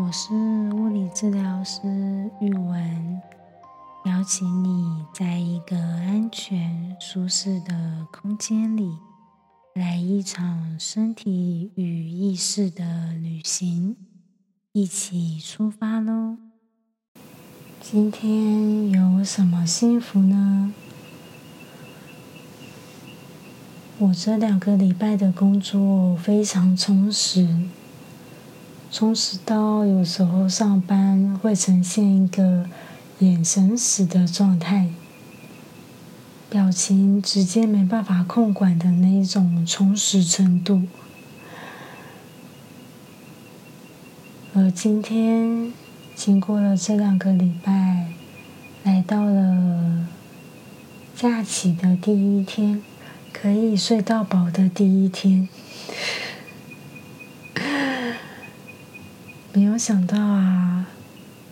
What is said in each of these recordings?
我是物理治疗师玉文，邀请你在一个安全、舒适的空间里，来一场身体与意识的旅行，一起出发喽！今天有什么幸福呢？我这两个礼拜的工作非常充实，充实到有时候上班会呈现一个眼神死的状态，表情直接没办法控管的那一种充实程度。而今天经过了这两个礼拜，来到了假期的第一天。可以睡到饱的第一天，没有想到啊！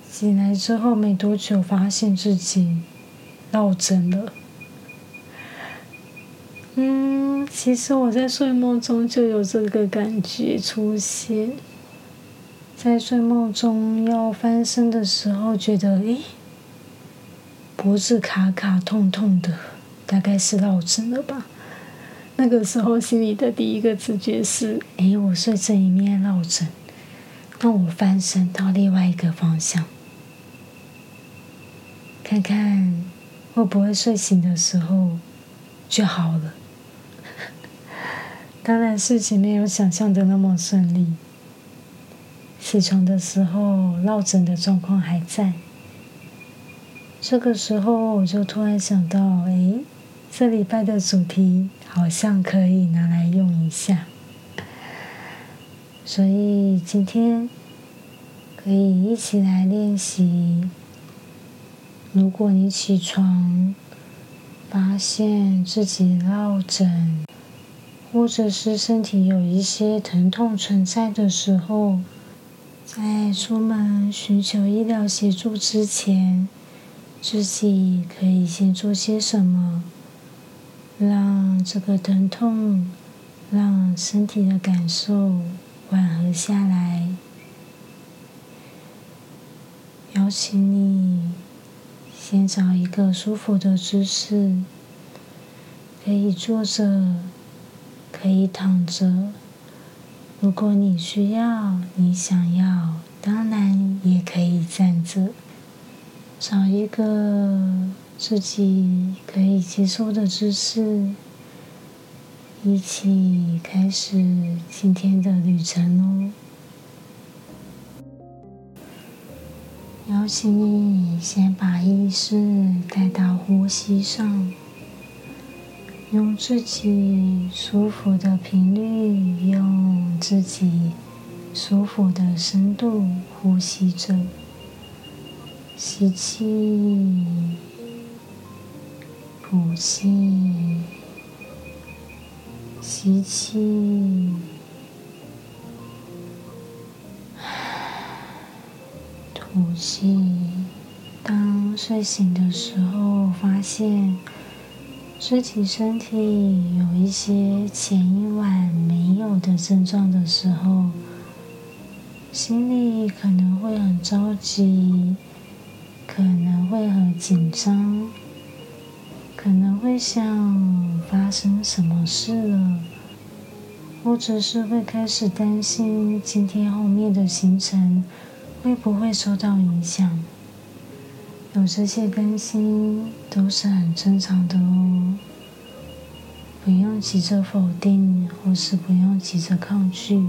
醒来之后没多久，发现自己落枕了。嗯，其实我在睡梦中就有这个感觉出现，在睡梦中要翻身的时候，觉得诶，脖子卡卡痛痛的，大概是落枕了吧。那个时候，心里的第一个直觉是：哎，我睡这一面落枕，那我翻身到另外一个方向，看看会不会睡醒的时候就好了。当然，事情没有想象的那么顺利。起床的时候，落枕的状况还在。这个时候，我就突然想到：哎，这礼拜的主题。好像可以拿来用一下，所以今天可以一起来练习。如果你起床发现自己落枕，或者是身体有一些疼痛存在的时候，在出门寻求医疗协助之前，自己可以先做些什么？让这个疼痛，让身体的感受缓和下来。邀请你先找一个舒服的姿势，可以坐着，可以躺着。如果你需要，你想要，当然也可以站着。找一个。自己可以接受的姿势，一起开始今天的旅程哦。邀请你先把意识带到呼吸上，用自己舒服的频率，用自己舒服的深度呼吸着，吸气。呼气，吸气，吐气。当睡醒的时候，发现自己身体有一些前一晚没有的症状的时候，心里可能会很着急，可能会很紧张。可能会想发生什么事了，或者是会开始担心今天后面的行程会不会受到影响。有这些担心都是很正常的哦，不用急着否定，或是不用急着抗拒，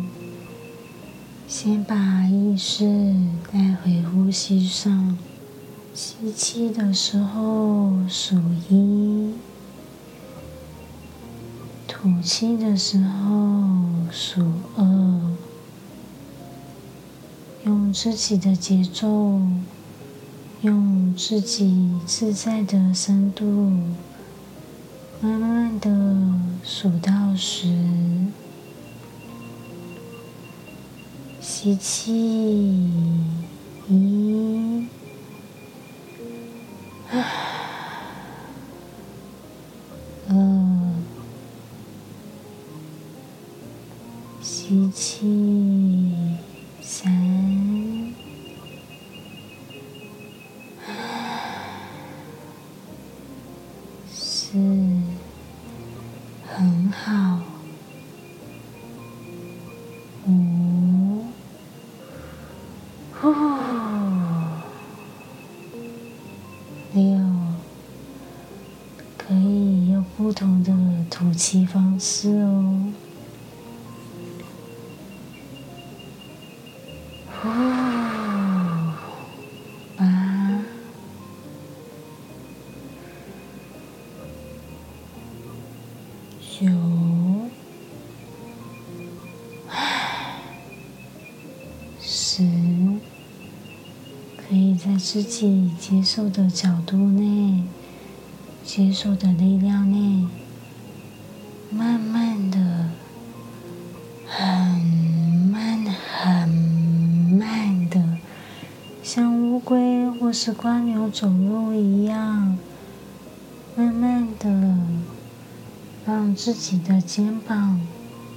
先把意识带回呼吸上。吸气的时候数一，吐气的时候数二，用自己的节奏，用自己自在的深度，慢慢的数到十，吸气一。吸气，三，四，很好，五，呼，六，可以用不同的吐气方式哦。八九十，可以在自己接受的角度内，接受的力量内，是蜗牛走路一样，慢慢的让自己的肩膀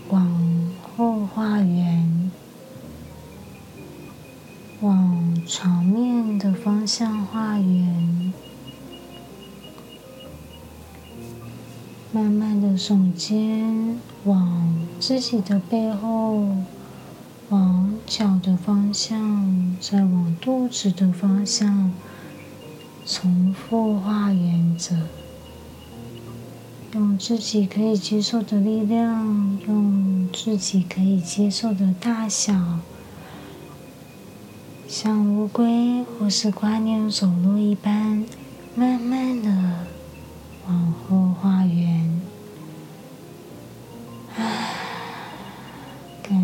往后画圆。往床面的方向画圆，慢慢的耸肩，往自己的背后，往脚的方向，再往肚子的方向，重复画圆着，用自己可以接受的力量，用自己可以接受的大小。像乌龟或是蜗牛走路一般，慢慢的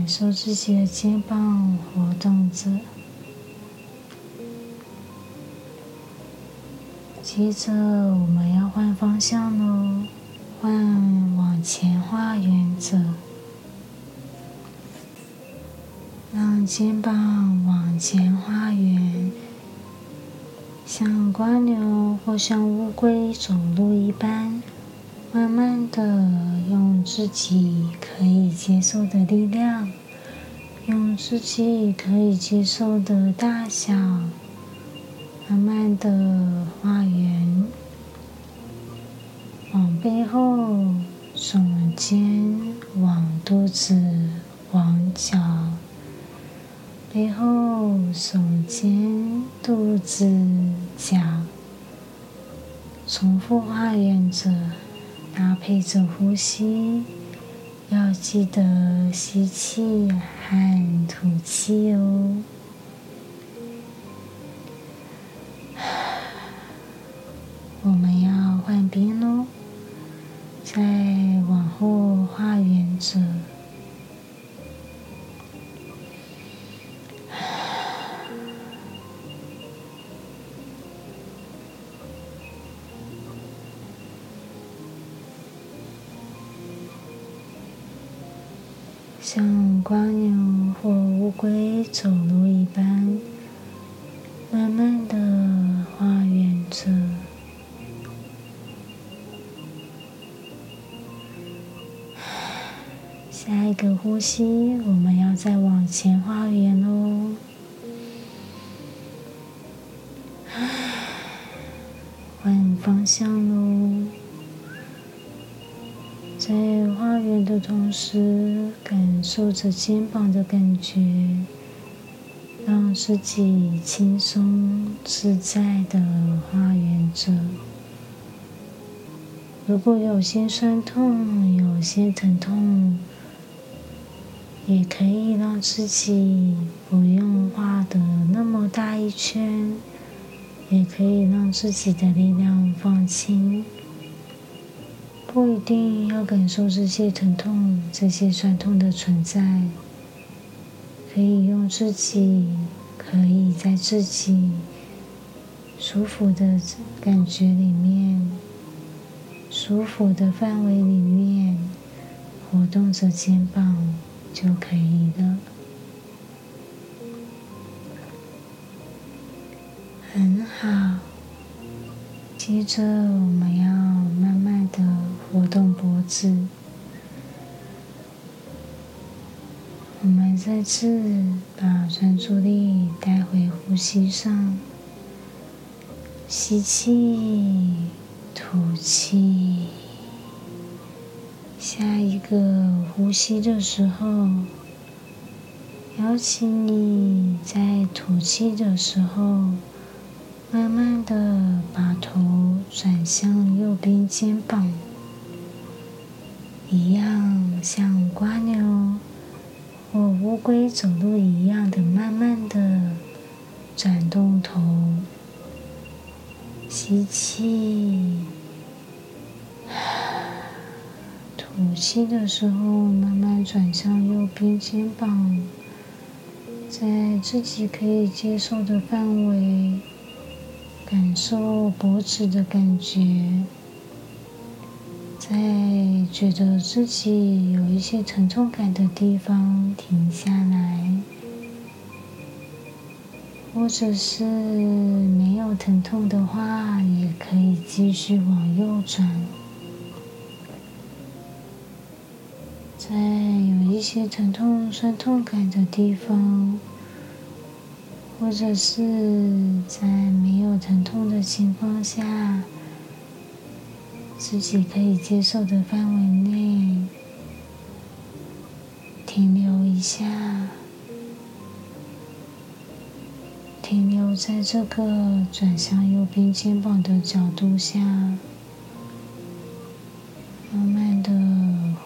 感受自己的肩膀活动着。接着我们要换方向喽，换往前画圆着。让肩膀往前画圆，像蜗牛或像乌龟走路一般，慢慢的自己可以接受的力量，用自己可以接受的大小，慢慢的画圆，往背后耸肩，往肚子，往脚。背后、耸肩、肚子、脚，重复画圆着，搭配着呼吸，要记得吸气和吐气哦。像蜗牛或乌龟走路一般，慢慢的画圆着。下一个呼吸，我的同时，感受着肩膀的感觉，让自己轻松自在的画圆着。如果有些酸痛、有些疼痛，也可以让自己不用画的那么大一圈，也可以让自己的力量放轻。不一定要感受这些疼痛、这些酸痛的存在，可以用自己可以在自己舒服的感觉里面、舒服的范围里面活动着肩膀就可以了。很好，接着我们要。活动脖子，我们再次把专注力带回呼吸上，吸气，吐气。下一个呼吸的时候，邀请你在吐气的时候，慢慢的把头转向右边肩膀，一样像瓜牛或乌龟走路一样的慢慢的转动头。吸气，吐气的时候慢慢转向右边肩膀。在自己可以接受的范围，感受脖子的感觉，在觉得自己有一些疼痛感的地方停下来，或者是没有疼痛的话，也可以继续往右转。在有一些疼痛、酸痛感的地方，或者是在没有疼痛的情况下，自己可以接受的范围内，停留一下，停留在这个转向右边肩膀的角度下，慢慢的。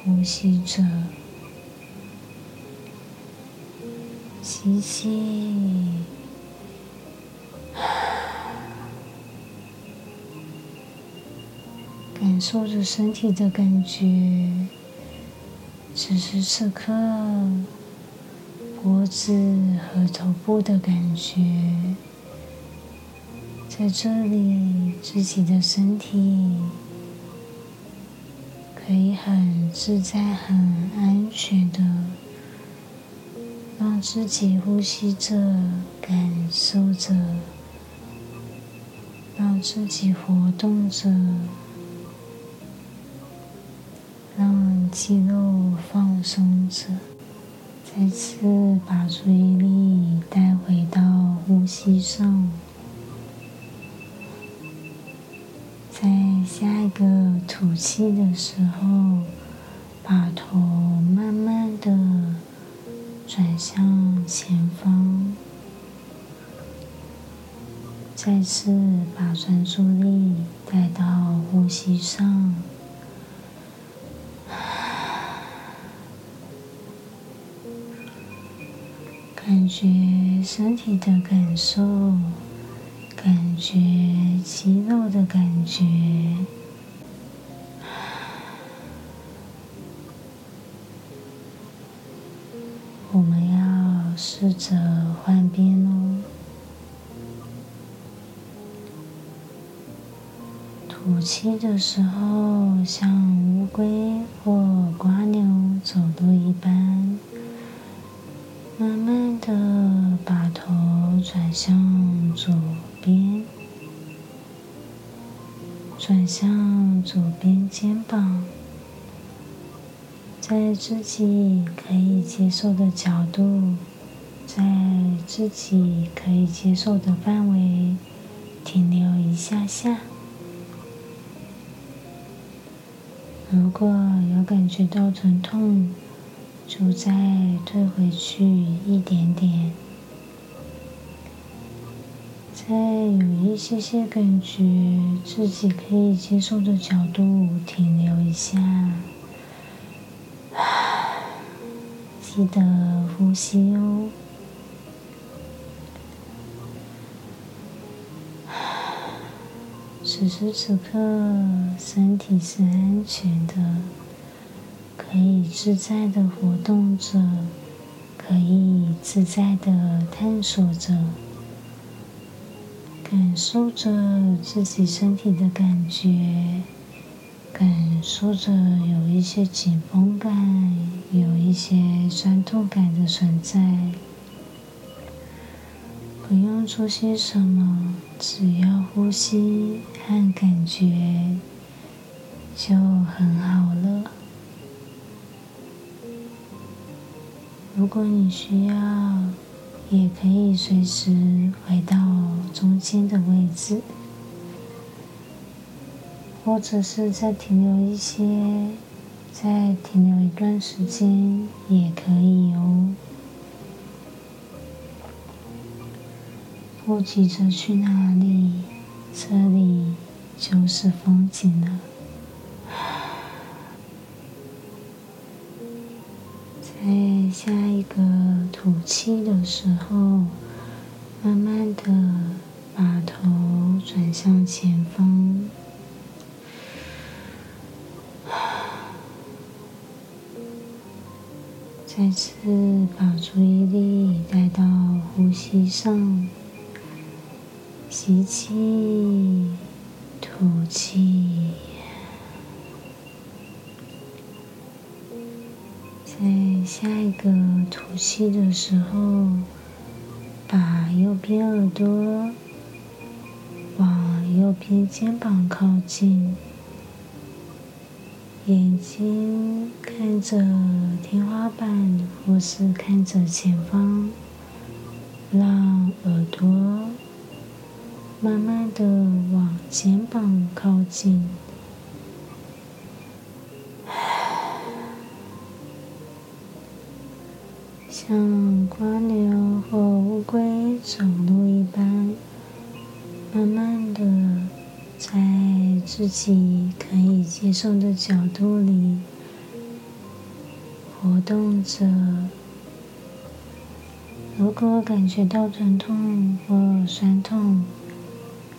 呼吸着，吸气，感受着身体的感觉。此时此刻，脖子和头部的感觉，在这里，自己的身体。可以很自在、很安全的让自己呼吸着、感受着，让自己活动着，肌肉放松着，再次把注意力带回到呼吸上。在下一个吐气的时候，把头慢慢的转向前方，再次把专注力带到呼吸上，觉身体的感受。感觉肌肉的感觉，我们要试着换边哦。吐气的时候，像乌龟或瓜牛走路一般，慢慢的把头转向左。边转向左边肩膀，在自己可以接受的角度，在自己可以接受的范围停留一下下。如果有感觉到疼痛，就再退回去一点点。在有一些些感觉，自己可以接受的角度停留一下，记得呼吸哦。此时此刻，身体是安全的，自在的活动着，可以自在的探索着。感受着自己身体的感觉，感受着有一些紧绷感，有一些酸痛感的存在。不用做些什么，只要呼吸和感觉就很好了。如果你需要也可以随时回到中间的位置。或者是再停留一些再停留一段时间也可以哦。不急着去哪里这里就是风景了。下一个吐气的时候，慢慢的把头转向前方，再次把注意力带到呼吸上，吸气，吐气。在下一个吐气的时候，把右边耳朵往右边肩膀靠近，眼睛看着天花板或是看着前方，让耳朵慢慢的往肩膀靠近。像蜗牛或乌龟走路一般，慢慢的在自己可以接受的角度里活动着。如果感觉到疼痛或酸痛，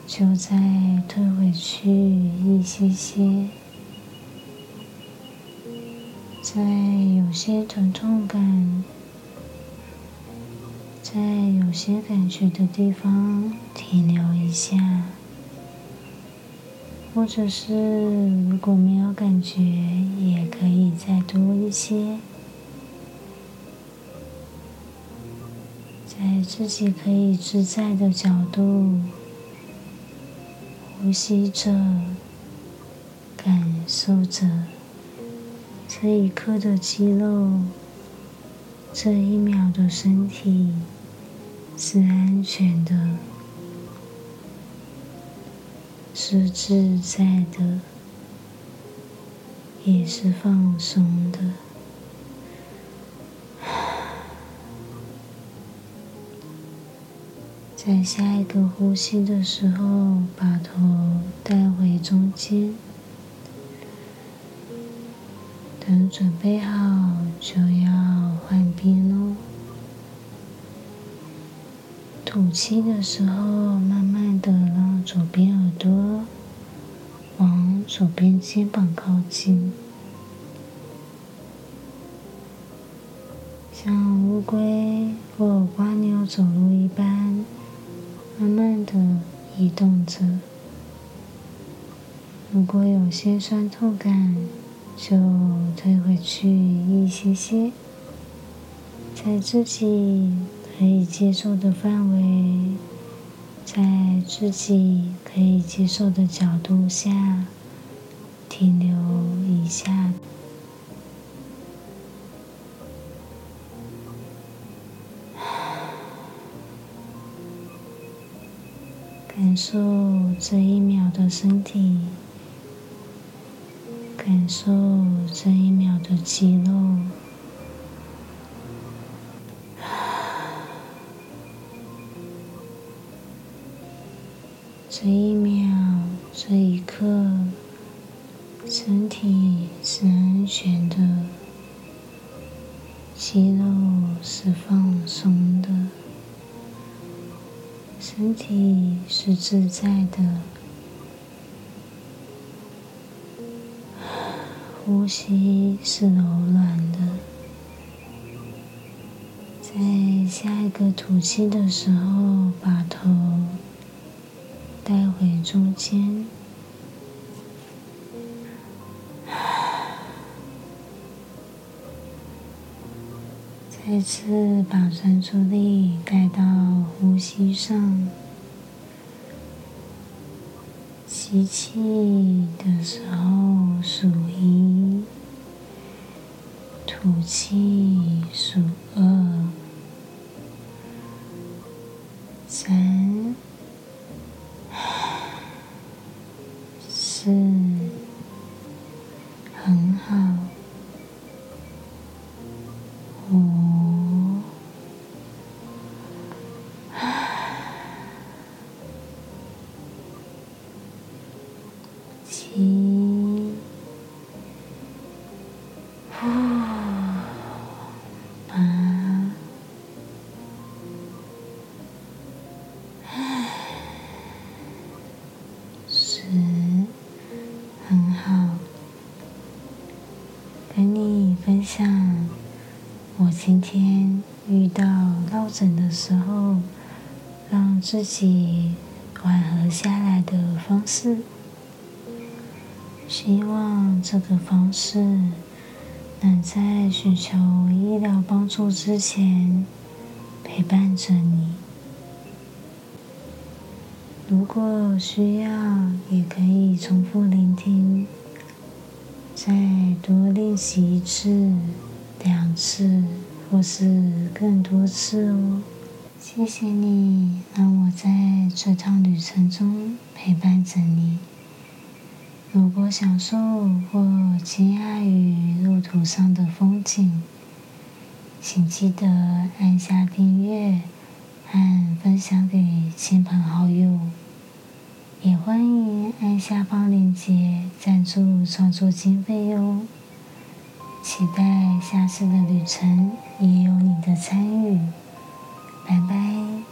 就再退回去一些些。在有些疼痛感。在有些感觉的地方停留一下，或者是如果没有感觉，也可以再多一些。在自己可以自在的角度，呼吸着，感受着这一刻的肌肉，这一秒的身体。是安全的，是自在的，也是放松的。在下一个呼吸的时候，把头带回中间。等准备好，就要气的时候，慢慢的让左边耳朵往左边肩膀靠近，像乌龟或蜗牛走路一般，慢慢的移动着。如果有些酸痛感，就退回去一些些，在自己。可以接受的范围，在自己可以接受的角度下停留一下，感受这一秒的身体，感受这一秒的肌肉。这一秒，这一刻，身体是安全的，肌肉是放松的，身体是自在的，呼吸是柔软的，在下一个吐气的时候，把头。中间，再次把专注力带到呼吸上。吸气的时候数一，吐气数今天遇到落枕的时候，让自己缓和下来的方式。希望这个方式能在寻求医疗帮助之前陪伴着你。如果需要，也可以重复聆听，再多练习一次。两次，或是更多次哦。谢谢你，让我在这趟旅程中陪伴着你。如果享受或惊讶于路途上的风景，请记得按下订阅和分享给亲朋好友。也欢迎按下方链接赞助创作经费哟。期待下次的旅程也有你的参与，拜拜。